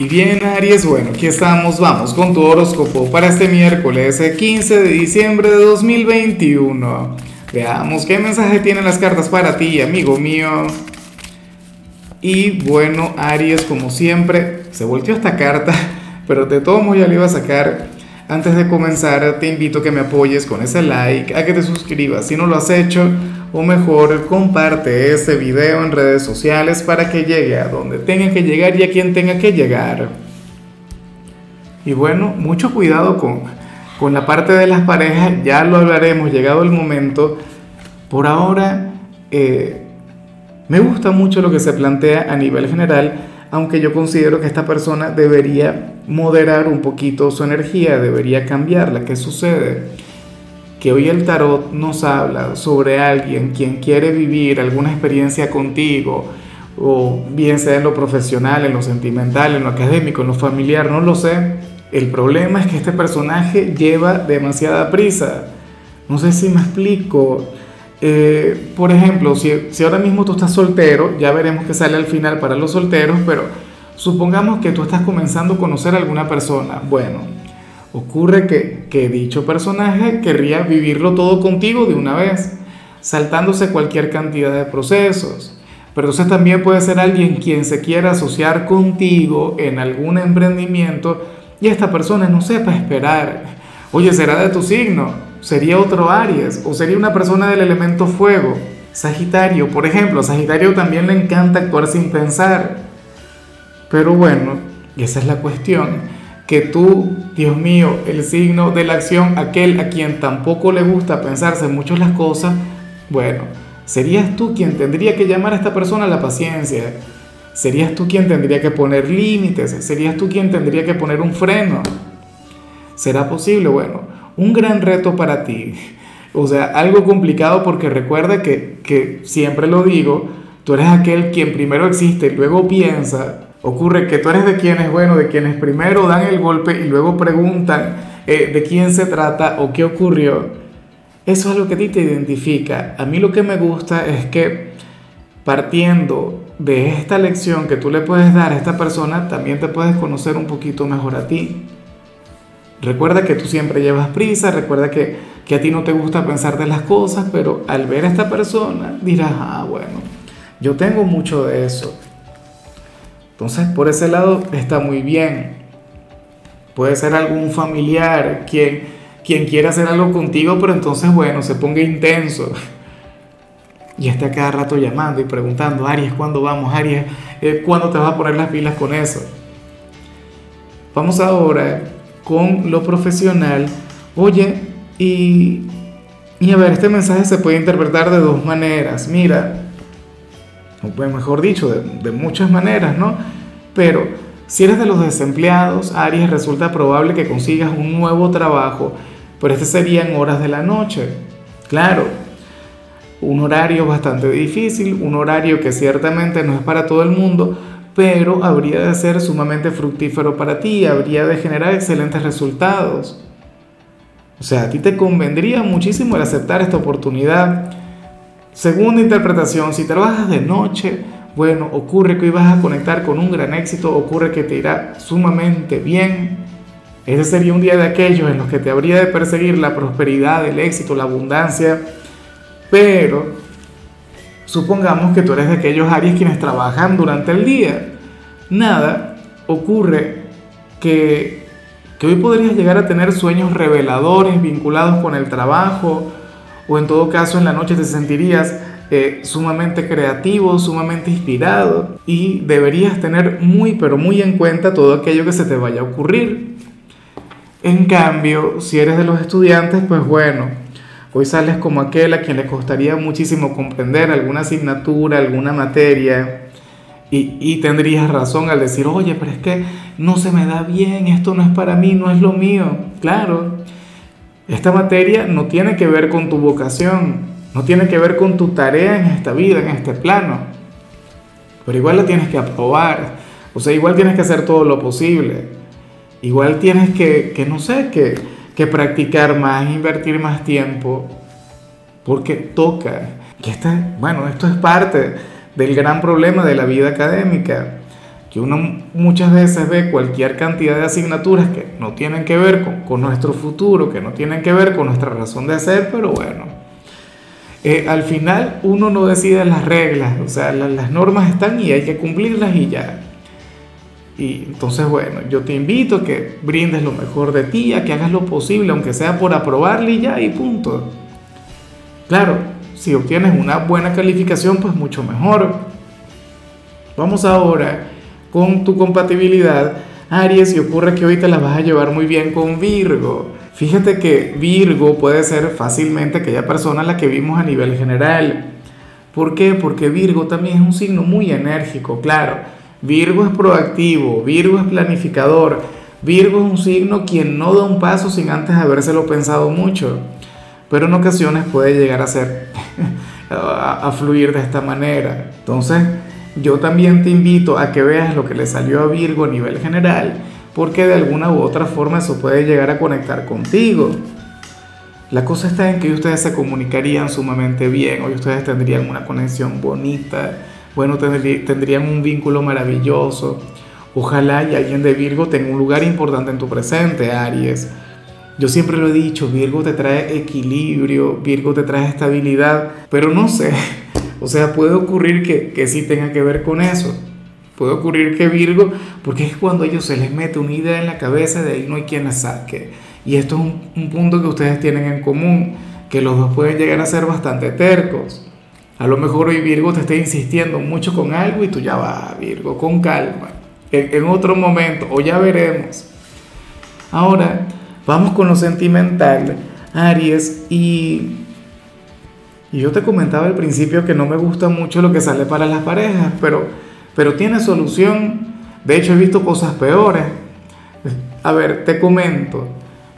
Y bien, Aries, bueno, aquí estamos, vamos con tu horóscopo para este miércoles 15 de diciembre de 2021. Veamos qué mensaje tienen las cartas para ti, amigo mío. Y bueno, Aries, como siempre, se volteó esta carta, pero de todo modo ya le iba a sacar. Antes de comenzar, te invito a que me apoyes con ese like, a que te suscribas si no lo has hecho o mejor comparte este video en redes sociales para que llegue a donde tenga que llegar y a quien tenga que llegar. Y bueno, mucho cuidado con, con la parte de las parejas, ya lo hablaremos, llegado el momento. Por ahora, eh, me gusta mucho lo que se plantea a nivel general, aunque yo considero que esta persona debería moderar un poquito su energía, debería cambiarla. ¿Qué sucede? Que hoy el tarot nos habla sobre alguien quien quiere vivir alguna experiencia contigo, o bien sea en lo profesional, en lo sentimental, en lo académico, en lo familiar, no lo sé. El problema es que este personaje lleva demasiada prisa. No sé si me explico. Eh, por ejemplo, si, si ahora mismo tú estás soltero, ya veremos qué sale al final para los solteros, pero supongamos que tú estás comenzando a conocer a alguna persona. Bueno, Ocurre que, dicho personaje querría vivirlo todo contigo de una vez, saltándose cualquier cantidad de procesos. Pero entonces también puede ser alguien quien se quiera asociar contigo en algún emprendimiento y esta persona no sepa esperar. Oye, ¿será de tu signo? ¿Sería otro Aries? ¿O sería una persona del elemento fuego? Sagitario, por ejemplo, Sagitario también le encanta actuar sin pensar. Pero bueno, esa es la cuestión que tú, Dios mío, el signo de la acción, aquel a quien tampoco le gusta pensarse mucho las cosas, bueno, serías tú quien tendría que llamar a esta persona a la paciencia. Serías tú quien tendría que poner límites, serías tú quien tendría que poner un freno. ¿Será posible? Bueno, un gran reto para ti. O sea, algo complicado porque recuerda que, que siempre lo digo, tú eres aquel quien primero existe y luego piensa, Ocurre que tú eres de quienes, bueno, de quienes primero dan el golpe y luego preguntan eh, de quién se trata o qué ocurrió. Eso es lo que a ti te identifica. A mí lo que me gusta es que partiendo de esta lección que tú le puedes dar a esta persona, también te puedes conocer un poquito mejor a ti. Recuerda que tú siempre llevas prisa, recuerda que, que a ti no te gusta pensar de las cosas, pero al ver a esta persona dirás, ah, bueno, yo tengo mucho de eso. Entonces, por ese lado está muy bien. Puede ser algún familiar quien, quien quiera hacer algo contigo, pero entonces, bueno, se ponga intenso. Y esté a cada rato llamando y preguntando, Aries, ¿cuándo vamos? Aries, eh, ¿cuándo te vas a poner las pilas con eso? Vamos ahora con lo profesional. Oye, y, y a ver, este mensaje se puede interpretar de dos maneras. Mira, pues mejor dicho, de, muchas maneras, ¿no? Pero si eres de los desempleados, Aries, resulta probable que consigas un nuevo trabajo, pero este sería en horas de la noche. Claro, un horario bastante difícil, un horario que ciertamente no es para todo el mundo, pero habría de ser sumamente fructífero para ti, habría de generar excelentes resultados. O sea, a ti te convendría muchísimo el aceptar esta oportunidad Segunda interpretación, si trabajas de noche, bueno, ocurre que hoy vas a conectar con un gran éxito, ocurre que te irá sumamente bien. Ese sería un día de aquellos en los que te habría de perseguir la prosperidad, el éxito, la abundancia. Pero supongamos que tú eres de aquellos Aries quienes trabajan durante el día. Nada, ocurre que, que hoy podrías llegar a tener sueños reveladores vinculados con el trabajo, o en todo caso en la noche te sentirías eh, sumamente creativo, sumamente inspirado y deberías tener muy pero muy en cuenta todo aquello que se te vaya a ocurrir. En cambio, si eres de los estudiantes, pues bueno, hoy sales como aquel a quien le costaría muchísimo comprender alguna asignatura, alguna materia. Y, y, tendrías razón al decir, oye, pero es que no se me da bien, esto no es para mí, no es lo mío. Claro, esta materia no tiene que ver con tu vocación, no tiene que ver con tu tarea en esta vida, en este plano. Pero igual la tienes que aprobar. O sea, igual tienes que hacer todo lo posible. Igual tienes que, que no sé, que, que practicar más, invertir más tiempo. Porque toca. Y esta, bueno, esto es parte del gran problema de la vida académica. Que uno muchas veces ve cualquier cantidad de asignaturas que no tienen que ver con, nuestro futuro, que no tienen que ver con nuestra razón de ser, pero bueno, eh, al final uno no decide las reglas, o sea, las normas están y hay que cumplirlas y ya. Y entonces, bueno, yo te invito a que brindes lo mejor de ti, a que hagas lo posible, aunque sea por aprobarle y ya, y punto. Claro, si obtienes una buena calificación, pues mucho mejor. Vamos ahora con tu compatibilidad, Aries, y ocurre que hoy te la vas a llevar muy bien con Virgo. Fíjate que Virgo puede ser fácilmente aquella persona a la que vimos a nivel general. ¿Por qué? Porque Virgo también es un signo muy enérgico, claro. Virgo es proactivo, Virgo es planificador, Virgo es un signo quien no da un paso sin antes habérselo pensado mucho, pero en ocasiones puede llegar a ser, a, fluir de esta manera. Entonces, yo también te invito a que veas lo que le salió a Virgo a nivel general, porque de alguna u otra forma eso puede llegar a conectar contigo. La cosa está en que ustedes se comunicarían sumamente bien, hoy ustedes tendrían una conexión bonita, bueno, tendrían un vínculo maravilloso. Ojalá y alguien de Virgo tenga un lugar importante en tu presente, Aries. Yo siempre lo he dicho, Virgo te trae equilibrio, Virgo te trae estabilidad, pero no sé, o sea, puede ocurrir que, que sí tenga que ver con eso. Puede ocurrir que Virgo, porque es cuando a ellos se les mete una idea en la cabeza, de ahí no hay quien la saque. Y esto es un, un punto que ustedes tienen en común, que los dos pueden llegar a ser bastante tercos. A lo mejor hoy Virgo te está insistiendo mucho con algo y tú ya vas, Virgo, con calma. En, en otro momento, o ya veremos. Ahora, vamos con lo sentimental, Aries, y y yo te comentaba al principio que no me gusta mucho lo que sale para las parejas, pero, pero tiene solución. De hecho, he visto cosas peores. A ver, te comento.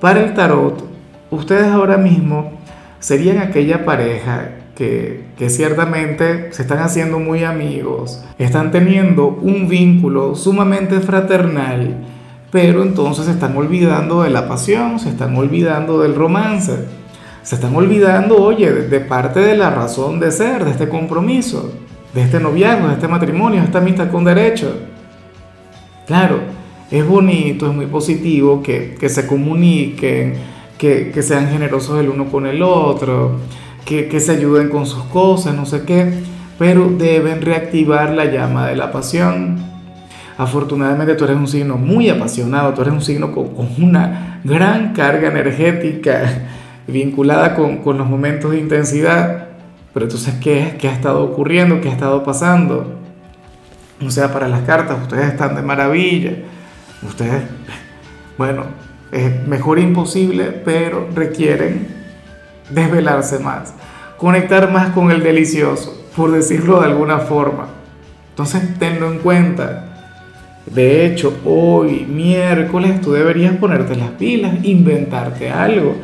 Para el tarot, ustedes ahora mismo serían aquella pareja que, que, ciertamente se están haciendo muy amigos, están teniendo un vínculo sumamente fraternal, pero entonces se están olvidando de la pasión, se están olvidando del romance se están olvidando, oye, de, parte de la razón de ser, de este compromiso, de este noviazgo, de este matrimonio, de esta amistad con derecho. Claro, es bonito, es muy positivo que, se comuniquen, que, sean generosos el uno con el otro, que, que se ayuden con sus cosas, no sé qué, pero deben reactivar la llama de la pasión. Afortunadamente tú eres un signo muy apasionado, tú eres un signo con, con una gran carga energética vinculada con, con los momentos de intensidad. Pero entonces, ¿qué, ¿qué ha estado ocurriendo? ¿Qué ha estado pasando? O sea, para las cartas, ustedes están de maravilla. Ustedes, bueno, es mejor imposible, pero requieren desvelarse más, conectar más con el delicioso, por decirlo de alguna forma. Entonces, tenlo en cuenta. De hecho, hoy, miércoles, tú deberías ponerte las pilas, inventarte algo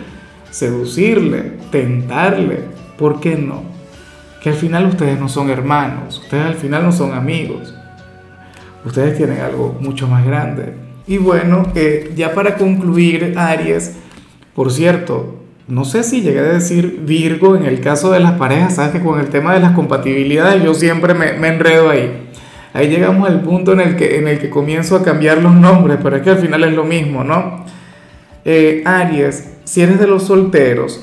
seducirle, tentarle, ¿por qué no? Que al final ustedes no son hermanos, ustedes al final no son amigos, ustedes tienen algo mucho más grande. Y bueno, eh, ya para concluir, Aries, por cierto, no sé si llegué a decir Virgo en el caso de las parejas, sabes que con el tema de las compatibilidades yo siempre me, enredo ahí. Ahí llegamos al punto en el, que, en el que comienzo a cambiar los nombres, pero es que al final es lo mismo, ¿no? Eh, Aries, si eres de los solteros,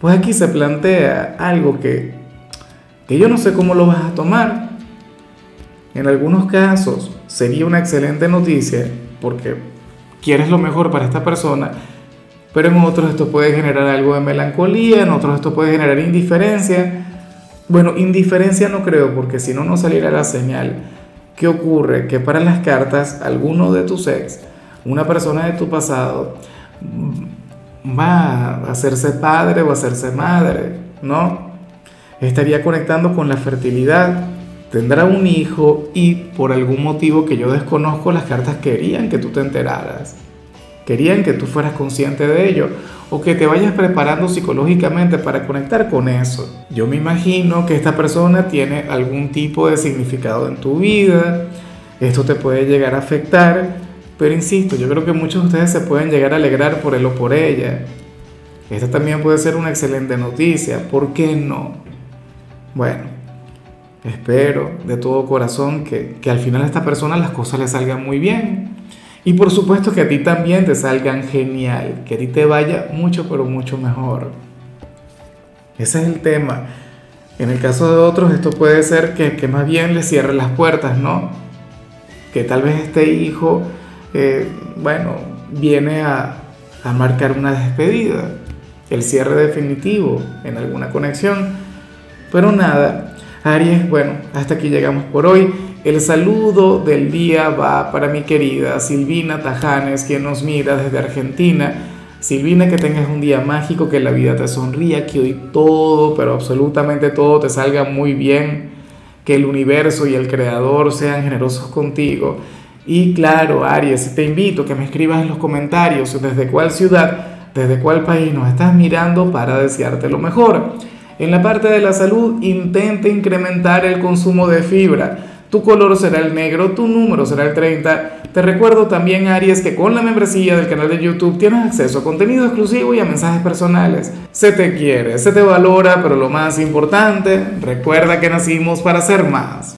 pues aquí se plantea algo que, que yo no sé cómo lo vas a tomar. En algunos casos sería una excelente noticia porque quieres lo mejor para esta persona, pero en otros esto puede generar algo de melancolía, en otros esto puede generar indiferencia. Bueno, indiferencia no creo porque si no, no saliera la señal. ¿Qué ocurre? Que para las cartas, alguno de tus ex, una persona de tu pasado, va a hacerse padre o a hacerse madre, ¿no? Estaría conectando con la fertilidad, tendrá un hijo y por algún motivo que yo desconozco las cartas querían que tú te enteraras, querían que tú fueras consciente de ello o que te vayas preparando psicológicamente para conectar con eso. Yo me imagino que esta persona tiene algún tipo de significado en tu vida, esto te puede llegar a afectar pero insisto, yo creo que muchos de ustedes se pueden llegar a alegrar por él o por ella. Esta también puede ser una excelente noticia. ¿Por qué no? Bueno, espero de todo corazón que, que al final a esta persona las cosas le salgan muy bien. Y por supuesto que a ti también te salgan genial, que a ti te vaya mucho, pero mucho mejor. Ese es el tema. En el caso de otros, esto puede ser que, que más bien le cierre las puertas, ¿no? Que tal vez este hijo, eh, bueno, viene a, a marcar una despedida, el cierre definitivo en alguna conexión. Pero nada, Aries, bueno, hasta aquí llegamos por hoy. El saludo del día va para mi querida Silvina Tajanes, quien nos mira desde Argentina. Silvina, que tengas un día mágico, que la vida te sonría, que hoy todo, pero absolutamente todo te salga muy bien, que el universo y el creador sean generosos contigo. Y claro, Aries, te invito a que me escribas en los comentarios desde cuál ciudad, desde cuál país nos estás mirando para desearte lo mejor. En la parte de la salud, intenta incrementar el consumo de fibra tu color será el negro, tu número será el 30. Te recuerdo también, Aries, que con la membresía del canal de YouTube tienes acceso a contenido exclusivo y a mensajes personales. Se te quiere, se te valora, pero lo más importante, recuerda que nacimos para ser más.